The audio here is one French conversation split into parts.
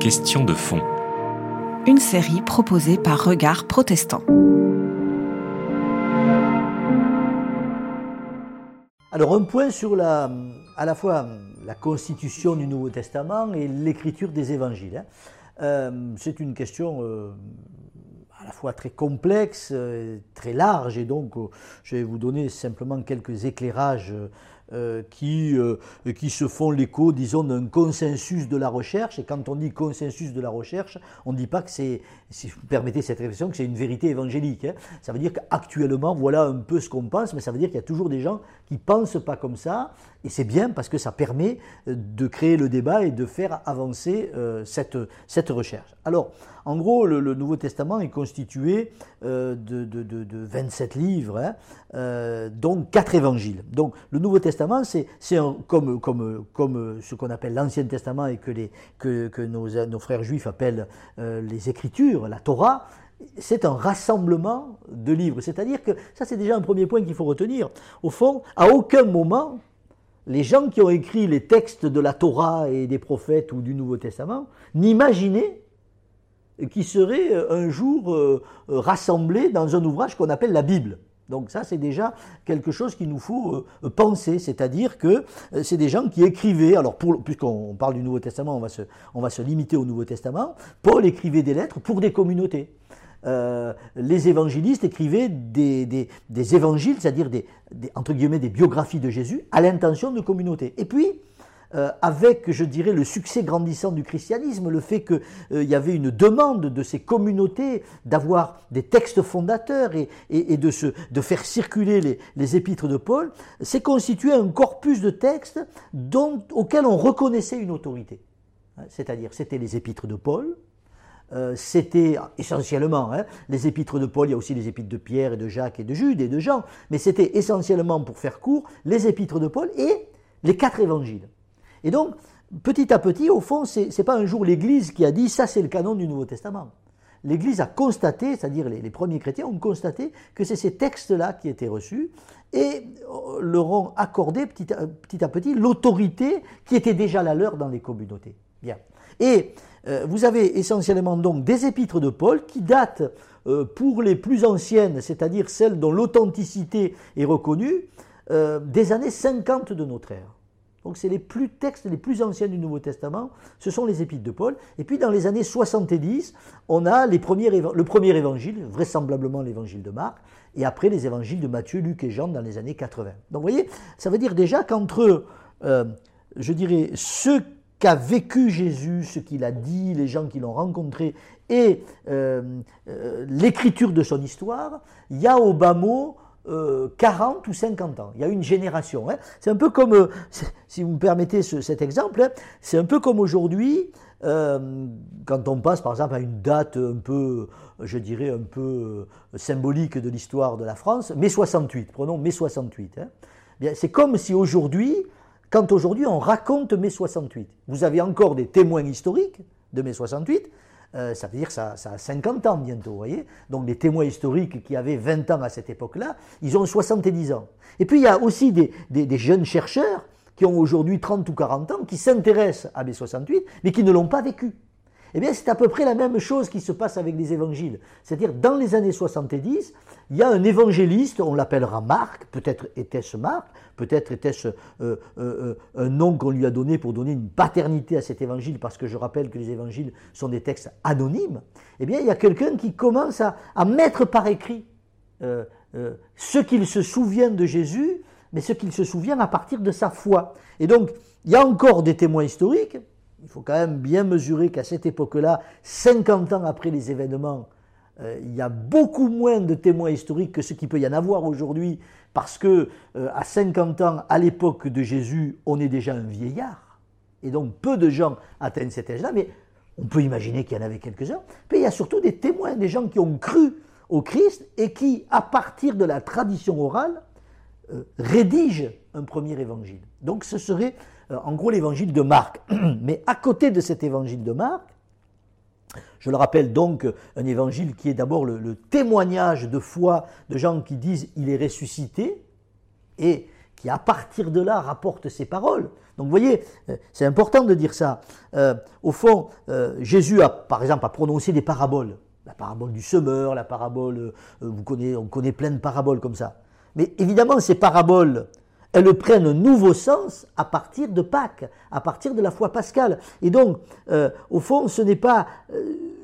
Question de fond. Une série proposée par Regard Protestant. Alors un point sur la, à la fois la constitution du Nouveau Testament et l'écriture des évangiles. hein. Euh, c'est une question euh, à la fois très complexe, euh, très large, et donc je vais vous donner simplement quelques éclairages euh, qui, euh, qui se font l'écho, disons, d'un consensus de la recherche. Et quand on dit consensus de la recherche, on ne dit pas que c'est, si vous permettez cette réflexion, que c'est une vérité évangélique. hein. Ça veut dire qu'actuellement, voilà un peu ce qu'on pense, mais ça veut dire qu'il y a toujours des gens qui ne pensent pas comme ça. Et c'est bien parce que ça permet euh, de créer le débat et de faire avancer cette, cette recherche. Alors, en gros, le, Nouveau Testament est constitué de, de, de, de 27 livres, hein, dont 4 évangiles. Donc, le Nouveau Testament, c'est comme, ce qu'on appelle l'Ancien Testament et que, nos, frères juifs appellent euh, les Écritures, la Torah. C'est un rassemblement de livres. C'est-à-dire que ça, c'est déjà un premier point qu'il faut retenir. Au fond, à aucun moment, les gens qui ont écrit les textes de la Torah et des prophètes ou du Nouveau Testament n'imaginaient qu'ils seraient euh, un jour euh, rassemblés dans un ouvrage qu'on appelle la Bible. Donc ça, c'est déjà quelque chose qu'il nous faut euh, penser, c'est-à-dire que euh, c'est des gens qui écrivaient, alors puisqu'on parle du Nouveau Testament, on va, se, limiter au Nouveau Testament, Paul écrivait des lettres pour des communautés. Euh, les évangélistes écrivaient des, évangiles, c'est-à-dire des biographies de Jésus, à l'intention de communautés. Et puis, euh, avec, je dirais, le succès grandissant du christianisme, le fait qu'il y avait une demande de ces communautés d'avoir des textes fondateurs et, de, faire circuler les, épîtres de Paul, s'est constitué un corpus de textes dont, auxquels on reconnaissait une autorité. Hein, C'est-à-dire, c'était les épîtres de Paul, euh, c'était essentiellement hein, les épîtres de Paul, il y a aussi les épîtres de Pierre et de Jacques et de Jude et de Jean, mais c'était essentiellement, pour faire court, les épîtres de Paul et les quatre évangiles. Et donc, petit à petit, au fond, c'est n'est pas un jour l'Église qui a dit ça c'est le canon du Nouveau Testament. L'Église a constaté, c'est-à-dire les, premiers chrétiens ont constaté que c'est ces textes-là qui étaient reçus et euh, leur ont accordé petit à petit, l'autorité qui était déjà la leur dans les communautés. Bien. Et euh, vous avez essentiellement donc des épîtres de Paul qui datent euh, pour les plus anciennes, c'est-à-dire celles dont l'authenticité est reconnue, des années 50 de notre ère. Donc c'est les plus textes les plus anciens du Nouveau Testament, ce sont les épîtres de Paul. Et puis dans les années 70, on a le premier évangile, vraisemblablement l'évangile de Marc, et après les évangiles de Matthieu, Luc et Jean dans les années 80. Donc vous voyez, ça veut dire déjà qu'entre, euh, je dirais, ce qu'a vécu Jésus, ce qu'il a dit, les gens qui l'ont rencontré, et euh, euh, l'écriture de son histoire, il y a au bas mot euh, 40 ou 50 ans. Il y a une génération. hein. C'est un peu comme, euh, si vous me permettez ce- cet exemple, hein, c'est un peu comme aujourd'hui, euh, quand on passe par exemple à une date un peu, je dirais, un peu euh, symbolique de l'histoire de la France, mai 68, prenons mai 68. hein. Bien, c'est comme si aujourd'hui, quand aujourd'hui on raconte mai 68, vous avez encore des témoins historiques de mai 68, euh, ça veut dire ça, ça a 50 ans bientôt, vous voyez Donc les témoins historiques qui avaient 20 ans à cette époque-là, ils ont 70 ans. Et puis il y a aussi des, des- jeunes chercheurs qui ont aujourd'hui 30 ou 40 ans, qui s'intéressent à mai 68, mais qui ne l'ont pas vécu. Eh bien, c'est à peu près la même chose qui se passe avec les évangiles. C'est-à-dire, dans les années 70, il y a un évangéliste, on l'appellera Marc, peut-être était-ce Marc, peut-être était-ce euh, euh, euh, un nom qu'on lui a donné pour donner une paternité à cet évangile, parce que je rappelle que les évangiles sont des textes anonymes. Eh bien, il y a quelqu'un qui commence à, mettre par écrit ce qu'il se souvient de Jésus, mais ce qu'il se souvient à partir de sa foi. Et donc, il y a encore des témoins historiques. Il faut quand même bien mesurer qu'à cette époque-là, 50 ans après les événements, euh, il y a beaucoup moins de témoins historiques que ce qu'il peut y en avoir aujourd'hui, parce que euh, à 50 ans, à l'époque de Jésus, on est déjà un vieillard. Et donc, peu de gens atteignent cet âge-là, mais on peut imaginer qu'il y en avait quelques-uns. Puis il y a surtout des témoins, des gens qui ont cru au Christ et qui, à partir de la tradition orale, euh, rédigent un premier évangile. Donc ce serait en gros l'évangile de Marc. Mais à côté de cet évangile de Marc, je le rappelle donc, un évangile qui est d'abord le, témoignage de foi de gens qui disent il est ressuscité et qui à partir de là rapporte ces paroles. Donc vous voyez, euh, c'est important de dire ça. Euh, au fond, euh, Jésus a, par exemple, a prononcé des paraboles. La parabole du semeur, la parabole, vous connaissez, on connaît plein de paraboles comme ça. Mais évidemment, ces paraboles, elles prennent un nouveau sens à partir de Pâques, à partir de la foi pascale. Et donc, au fond, ce n'est pas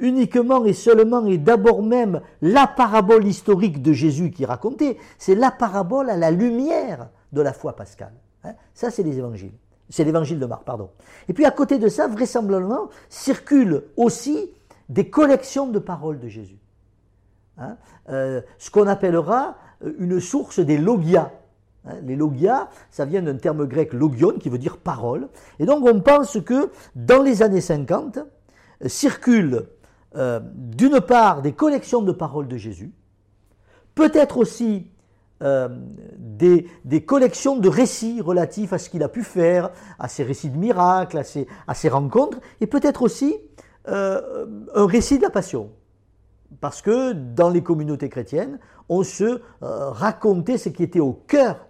uniquement et seulement et d'abord même la parabole historique de Jésus qui est racontée, c'est la parabole à la lumière de la foi pascale. Hein. ça, c'est les évangiles. C'est l'évangile de Marc, pardon. Et puis à côté de ça, vraisemblablement, circulent aussi des collections de paroles de Jésus. Hein. Euh, ce qu'on appellera euh, une source des logias. Hein. les logias, ça vient d'un terme grec logion qui veut dire parole. Et donc on pense que dans les années 50, euh, circulent d'une part des collections de paroles de Jésus, peut-être aussi euh, des, collections de récits relatifs à ce qu'il a pu faire, à ses récits de miracles, à ses, rencontres, et peut-être aussi euh, un récit de la passion. Parce que dans les communautés chrétiennes, on se euh, racontait ce qui était au cœur,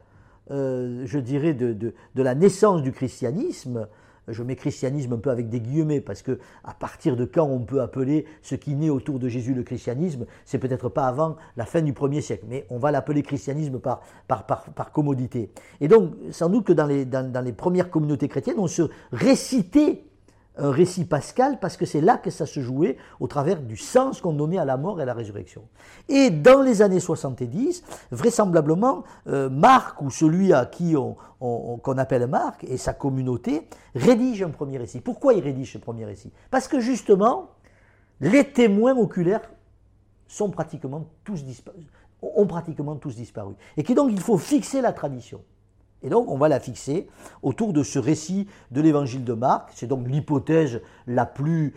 je dirais, de, de, la naissance du christianisme, je mets christianisme un peu avec des guillemets, parce que à partir de quand on peut appeler ce qui naît autour de Jésus le christianisme, c'est peut-être pas avant la fin du premier siècle, mais on va l'appeler christianisme par, par, par, commodité. Et donc, sans doute que dans les, dans les premières communautés chrétiennes, on se récitait un récit pascal parce que c'est là que ça se jouait au travers du sens qu'on donnait à la mort et à la résurrection. Et dans les années 70, vraisemblablement, euh, Marc, ou celui à qui on, qu'on appelle Marc, et sa communauté, rédige un premier récit. Pourquoi il rédige ce premier récit? Parce que justement, les témoins oculaires ont pratiquement tous disparu. Et donc il faut fixer la tradition. Et donc, on va la fixer autour de ce récit de l'évangile de Marc. C'est donc l'hypothèse la plus,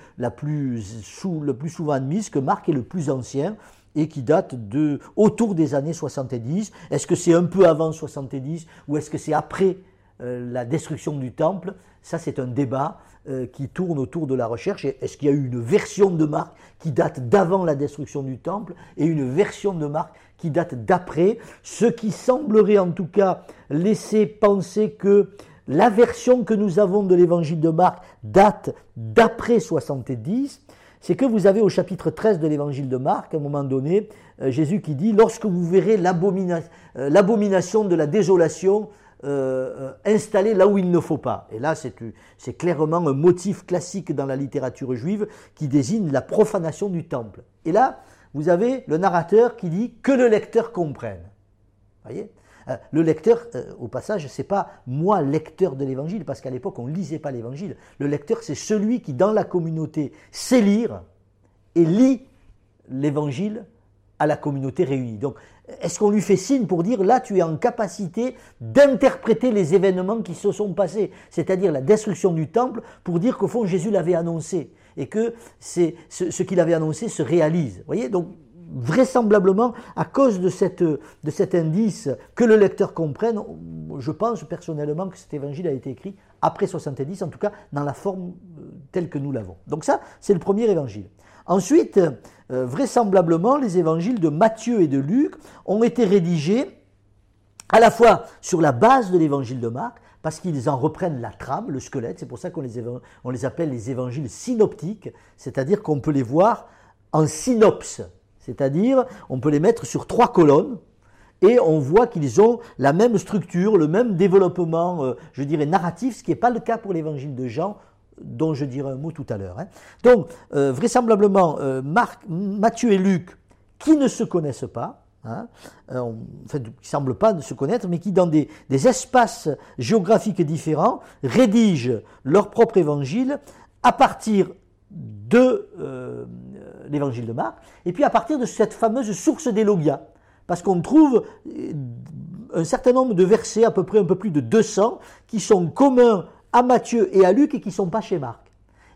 souvent admise que Marc est le plus ancien et qui date de autour des années 70. Est-ce que c'est un peu avant 70 ou est-ce que c'est après euh, la destruction du temple? Ça, c'est un débat euh, qui tourne autour de la recherche. Est-ce qu'il y a eu une version de Marc qui date d'avant la destruction du temple et une version de Marc qui date d'après, ce qui semblerait en tout cas laisser penser que la version que nous avons de l'évangile de Marc date d'après 70, c'est que vous avez au chapitre 13 de l'évangile de Marc, à un moment donné, euh, Jésus qui dit, lorsque vous verrez euh, l'abomination de la désolation euh, installée là où il ne faut pas. Et là, c'est clairement un motif classique dans la littérature juive qui désigne la profanation du temple. Et là, vous avez le narrateur qui dit que le lecteur comprenne. Voyez? Euh, le lecteur, euh, au passage, c'est pas moi lecteur de l'évangile, parce qu'à l'époque on ne lisait pas l'évangile. Le lecteur, c'est celui qui, dans la communauté, sait lire et lit l'évangile à la communauté réunie. Donc, est-ce qu'on lui fait signe pour dire là, tu es en capacité d'interpréter les événements qui se sont passés, c'est-à-dire la destruction du temple, pour dire qu'au fond Jésus l'avait annoncé? Et que ce, qu'il avait annoncé se réalise. Voyez Donc, vraisemblablement, à cause de cet indice que le lecteur comprenne, je pense personnellement que cet évangile a été écrit après 70, en tout cas dans la forme euh, telle que nous l'avons. Donc ça, c'est le premier évangile. Ensuite, euh, vraisemblablement, les évangiles de Matthieu et de Luc ont été rédigés à la fois sur la base de l'évangile de Marc, parce qu'ils en reprennent la trame, le squelette, c'est pour ça qu'on les, appelle les évangiles synoptiques, c'est-à-dire qu'on peut les voir en synopse, c'est-à-dire on peut les mettre sur trois colonnes, et on voit qu'ils ont la même structure, le même développement, euh, je dirais, narratif, ce qui n'est pas le cas pour l'évangile de Jean, dont je dirai un mot tout à l'heure. Hein. Donc, euh, vraisemblablement, euh, Marc, Matthieu et Luc, qui ne se connaissent pas, hein, euh, qui ne semblent pas se connaître, mais qui, dans des, espaces géographiques différents, rédigent leur propre évangile à partir de l'évangile de Marc, et puis à partir de cette fameuse source des Logia, parce qu'on trouve un certain nombre de versets, à peu près un peu plus de 200, qui sont communs à Matthieu et à Luc et qui ne sont pas chez Marc.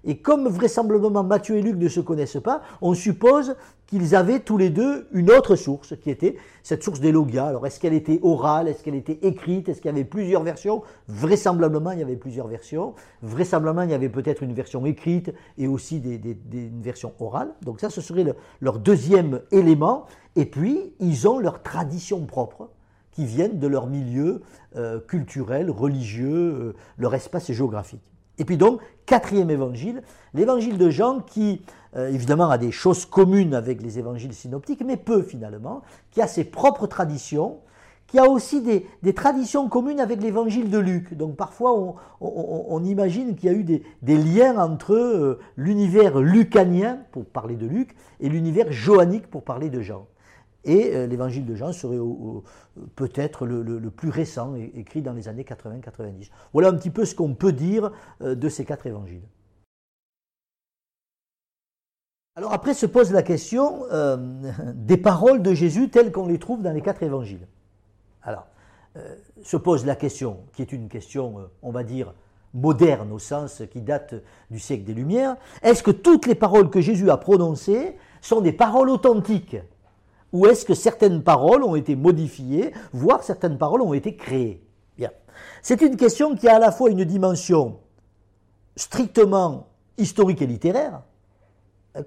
Et comme vraisemblablement Matthieu et Luc ne se connaissent pas, on suppose qu'ils avaient tous les deux une autre source, qui était cette source des logias. Alors est-ce qu'elle était orale, est-ce qu'elle était écrite, est-ce qu'il y avait plusieurs versions? Vraisemblablement, il y avait plusieurs versions. Vraisemblablement, il y avait peut-être une version écrite et aussi une version orale. Donc ça, ce serait leur deuxième élément. Et puis, ils ont leur tradition propre qui viennent de leur milieu euh, culturel, religieux, euh, leur espace géographique. Et puis donc, quatrième évangile, l'évangile de Jean qui, euh, évidemment, a des choses communes avec les évangiles synoptiques, mais peu finalement, qui a ses propres traditions, qui a aussi des, traditions communes avec l'évangile de Luc. Donc parfois, on, imagine qu'il y a eu des, liens entre l'univers lucanien, pour parler de Luc, et l'univers joannique, pour parler de Jean. Et euh, l'évangile de Jean serait peut-être le, plus récent, écrit dans les années 80-90. Voilà un petit peu ce qu'on peut dire euh, de ces quatre évangiles. Alors après se pose la question euh, des paroles de Jésus telles qu'on les trouve dans les quatre évangiles. Alors, se pose la question, qui est une question, on va dire, moderne au sens qui date du siècle des Lumières, est-ce que toutes les paroles que Jésus a prononcées sont des paroles authentiques? Ou est-ce que certaines paroles ont été modifiées, voire certaines paroles ont été créées? C'est une question qui a à la fois une dimension strictement historique et littéraire,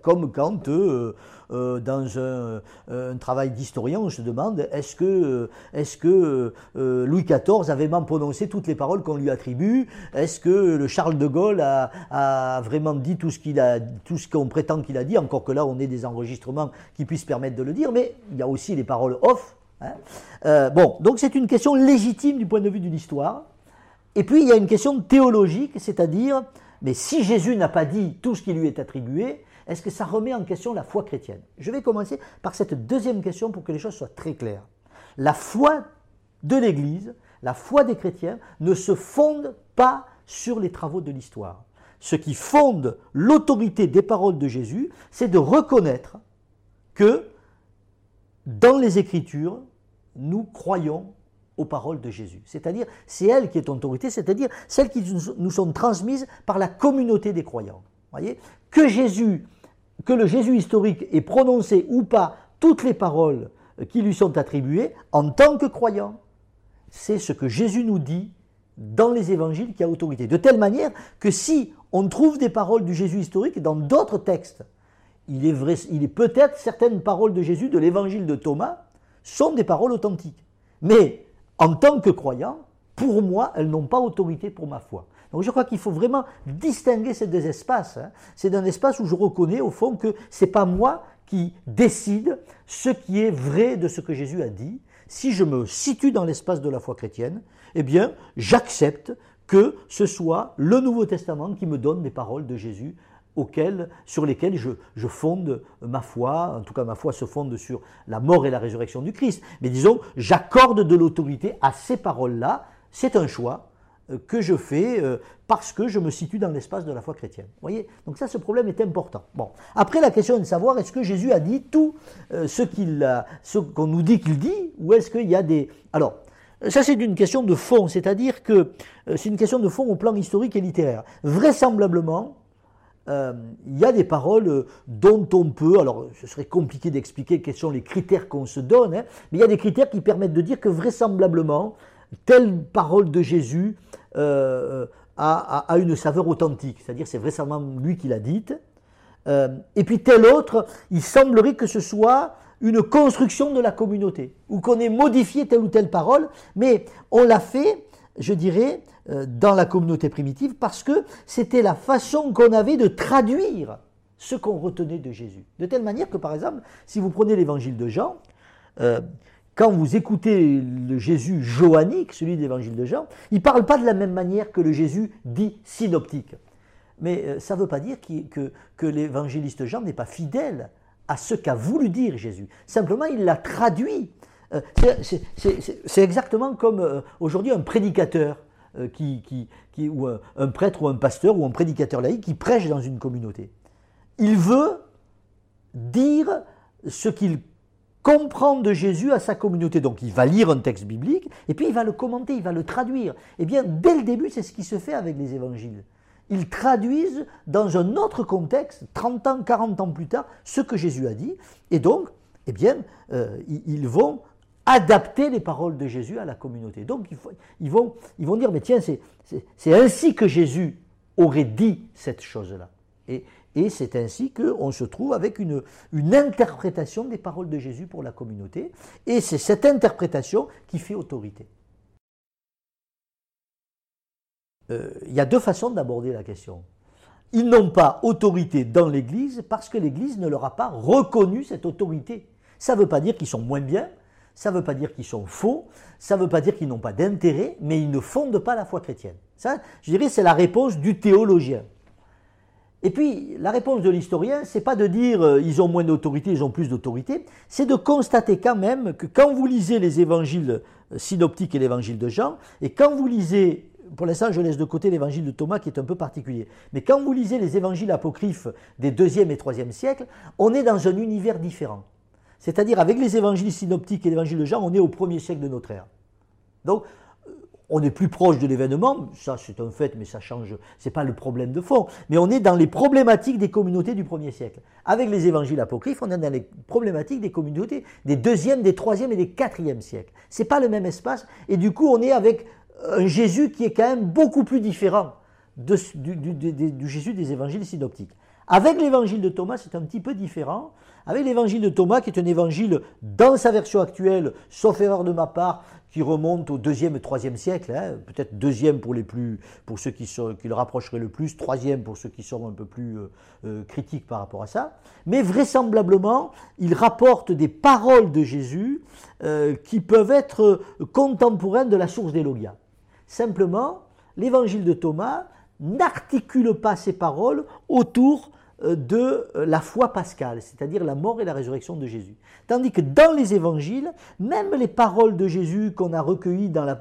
comme quand euh, euh, dans euh, un, travail d'historien, on se demande est-ce que, Louis XIV avait même prononcé toutes les paroles qu'on lui attribue? Est-ce que le Charles de Gaulle a, vraiment dit tout ce qu'on prétend qu'il a dit? Encore que là, on ait des enregistrements qui puissent permettre de le dire, mais il y a aussi les paroles off. Hein. bon, donc c'est une question légitime du point de vue de l'histoire. Et puis il y a une question théologique, c'est-à-dire, mais si Jésus n'a pas dit tout ce qui lui est attribué, est-ce que ça remet en question la foi chrétienne? Je vais commencer par cette deuxième question pour que les choses soient très claires. La foi de l'Église, la foi des chrétiens, ne se fonde pas sur les travaux de l'histoire. Ce qui fonde l'autorité des paroles de Jésus, c'est de reconnaître que dans les Écritures, nous croyons aux paroles de Jésus. C'est-à-dire, c'est elle qui est autorité, c'est-à-dire celles qui nous sont transmises par la communauté des croyants. Que Jésus que le Jésus historique ait prononcé ou pas toutes les paroles qui lui sont attribuées en tant que croyant. C'est ce que Jésus nous dit dans les évangiles qui a autorité. De telle manière que si on trouve des paroles du Jésus historique dans d'autres textes, il est, vrai, il est peut-être certaines paroles de Jésus de l'évangile de Thomas sont des paroles authentiques. Mais en tant que croyant, pour moi, elles n'ont pas autorité pour ma foi. Donc je crois qu'il faut vraiment distinguer ces deux espaces. Hein. C'est un espace où je reconnais au fond que ce n'est pas moi qui décide ce qui est vrai de ce que Jésus a dit. Si je me situe dans l'espace de la foi chrétienne, eh bien j'accepte que ce soit le Nouveau Testament qui me donne des paroles de Jésus sur lesquelles je, fonde ma foi, en tout cas ma foi se fonde sur la mort et la résurrection du Christ. Mais disons, j'accorde de l'autorité à ces paroles-là, c'est un choix, que je fais euh, parce que je me situe dans l'espace de la foi chrétienne. Vous voyez? Donc ça, ce problème est important. Bon. Après, la question est de savoir est-ce que Jésus a dit tout euh, ce qu'on nous dit qu'il dit, ou est-ce qu'il y a des... Alors, ça c'est une question de fond, c'est-à-dire que c'est une question de fond au plan historique et littéraire. Vraisemblablement, il y a des paroles dont on peut, alors ce serait compliqué d'expliquer quels sont les critères qu'on se donne, hein, mais il y a des critères qui permettent de dire que vraisemblablement, telle parole de Jésus euh, a, une saveur authentique, c'est-à-dire c'est vraisemblablement lui qui l'a dite. Euh, et puis telle autre, il semblerait que ce soit une construction de la communauté, ou qu'on ait modifié telle ou telle parole, mais on l'a fait, je dirais, euh, dans la communauté primitive, parce que c'était la façon qu'on avait de traduire ce qu'on retenait de Jésus. De telle manière que, par exemple, si vous prenez l'évangile de Jean, quand vous écoutez le Jésus johannique, celui de l'évangile de Jean, il ne parle pas de la même manière que le Jésus dit synoptique. Mais euh, ça ne veut pas dire que, l'évangéliste Jean n'est pas fidèle à ce qu'a voulu dire Jésus. Simplement, il l'a traduit. Euh, c'est exactement comme euh, aujourd'hui un prédicateur ou un prêtre ou un pasteur ou un prédicateur laïque qui prêche dans une communauté. Il veut dire ce qu'il comprendre de Jésus à sa communauté. Donc il va lire un texte biblique et puis il va le commenter, il va le traduire. Eh bien, dès le début, c'est ce qui se fait avec les évangiles. Ils traduisent dans un autre contexte, 30 ans, 40 ans plus tard, ce que Jésus a dit. Et donc, eh bien, euh, ils vont adapter les paroles de Jésus à la communauté. Donc ils, vont, ils vont dire, mais tiens, c'est ainsi que Jésus aurait dit cette chose-là. Et, et c'est ainsi qu'on se trouve avec une, interprétation des paroles de Jésus pour la communauté. Et c'est cette interprétation qui fait autorité. Euh, il y a deux façons d'aborder la question. Ils n'ont pas autorité dans l'Église parce que l'Église ne leur a pas reconnu cette autorité. Ça ne veut pas dire qu'ils sont moins bien, ça ne veut pas dire qu'ils sont faux, ça ne veut pas dire qu'ils n'ont pas d'intérêt, mais ils ne fondent pas la foi chrétienne. Ça, je dirais, c'est la réponse du théologien. Et puis, la réponse de l'historien, c'est pas de dire euh, ils ont moins d'autorité, ils ont plus d'autorité, c'est de constater quand même que quand vous lisez les évangiles euh, synoptiques et l'évangile de Jean, et quand vous lisez pour l'instant, je laisse de côté l'évangile de Thomas qui est un peu particulier. Mais quand vous lisez les évangiles apocryphes des 2e et 3e siècles, on est dans un univers différent. C'est-à-dire, avec les évangiles synoptiques et l'évangile de Jean, on est au premier siècle de notre ère. Donc, on est plus proche de l'événement, ça c'est un fait, mais ça change, c'est pas le problème de fond. Mais on est dans les problématiques des communautés du premier siècle. Avec les évangiles apocryphes, on est dans les problématiques des communautés des deuxième, des troisième et des quatrième siècles. C'est pas le même espace, et du coup on est avec un Jésus qui est quand même beaucoup plus différent du, Jésus des évangiles synoptiques. Avec l'évangile de Thomas, c'est un petit peu différent. Avec l'évangile de Thomas, qui est un évangile dans sa version actuelle, sauf erreur de ma part, qui remonte au deuxième et troisième siècle, hein, peut-être deuxième pour les plus, pour ceux qui, le rapprocheraient le plus, troisième pour ceux qui sont un peu plus euh, euh, critiques par rapport à ça. Mais vraisemblablement, il rapporte des paroles de Jésus euh, qui peuvent être contemporaines de la source des Logia. Simplement, l'évangile de Thomas n'articule pas ses paroles autour euh, de euh, la foi pascale, c'est-à-dire la mort et la résurrection de Jésus. Tandis que dans les évangiles, même les paroles de Jésus qu'on a recueillies dans,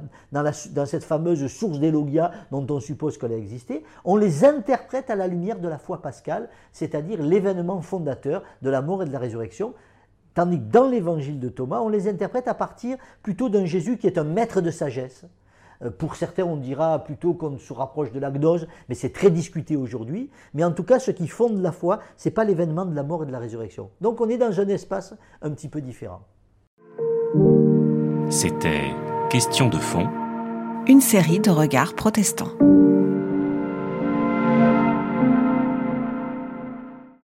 cette fameuse source d'Elogia dont on suppose qu'elle a existé, on les interprète à la lumière de la foi pascale, c'est-à-dire l'événement fondateur de la mort et de la résurrection. Tandis que dans l'évangile de Thomas, on les interprète à partir plutôt d'un Jésus qui est un maître de sagesse, pour certains, on dira plutôt qu'on se rapproche de la gnose, mais c'est très discuté aujourd'hui. Mais en tout cas, ce qui fonde la foi, ce n'est pas l'événement de la mort et de la résurrection. Donc on est dans un espace un petit peu différent. C'était Question de fond. Une série de regards protestants.